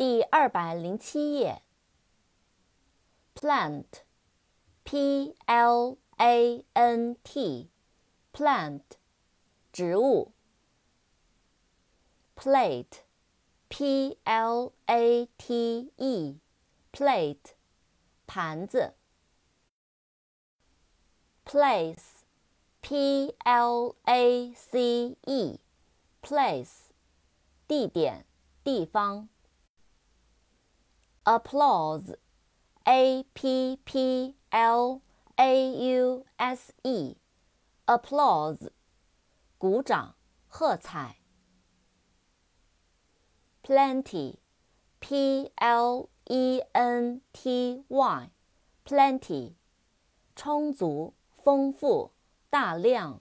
第二百零七页。plant，p l a n t，plant，植物。plate，p l a t e，plate，盘子。place，p l a c e，place，地点。地方。Applause，a p p l a u s e，applause，鼓掌，喝彩。plenty，p l e n t y，plenty，充足，丰富，大量。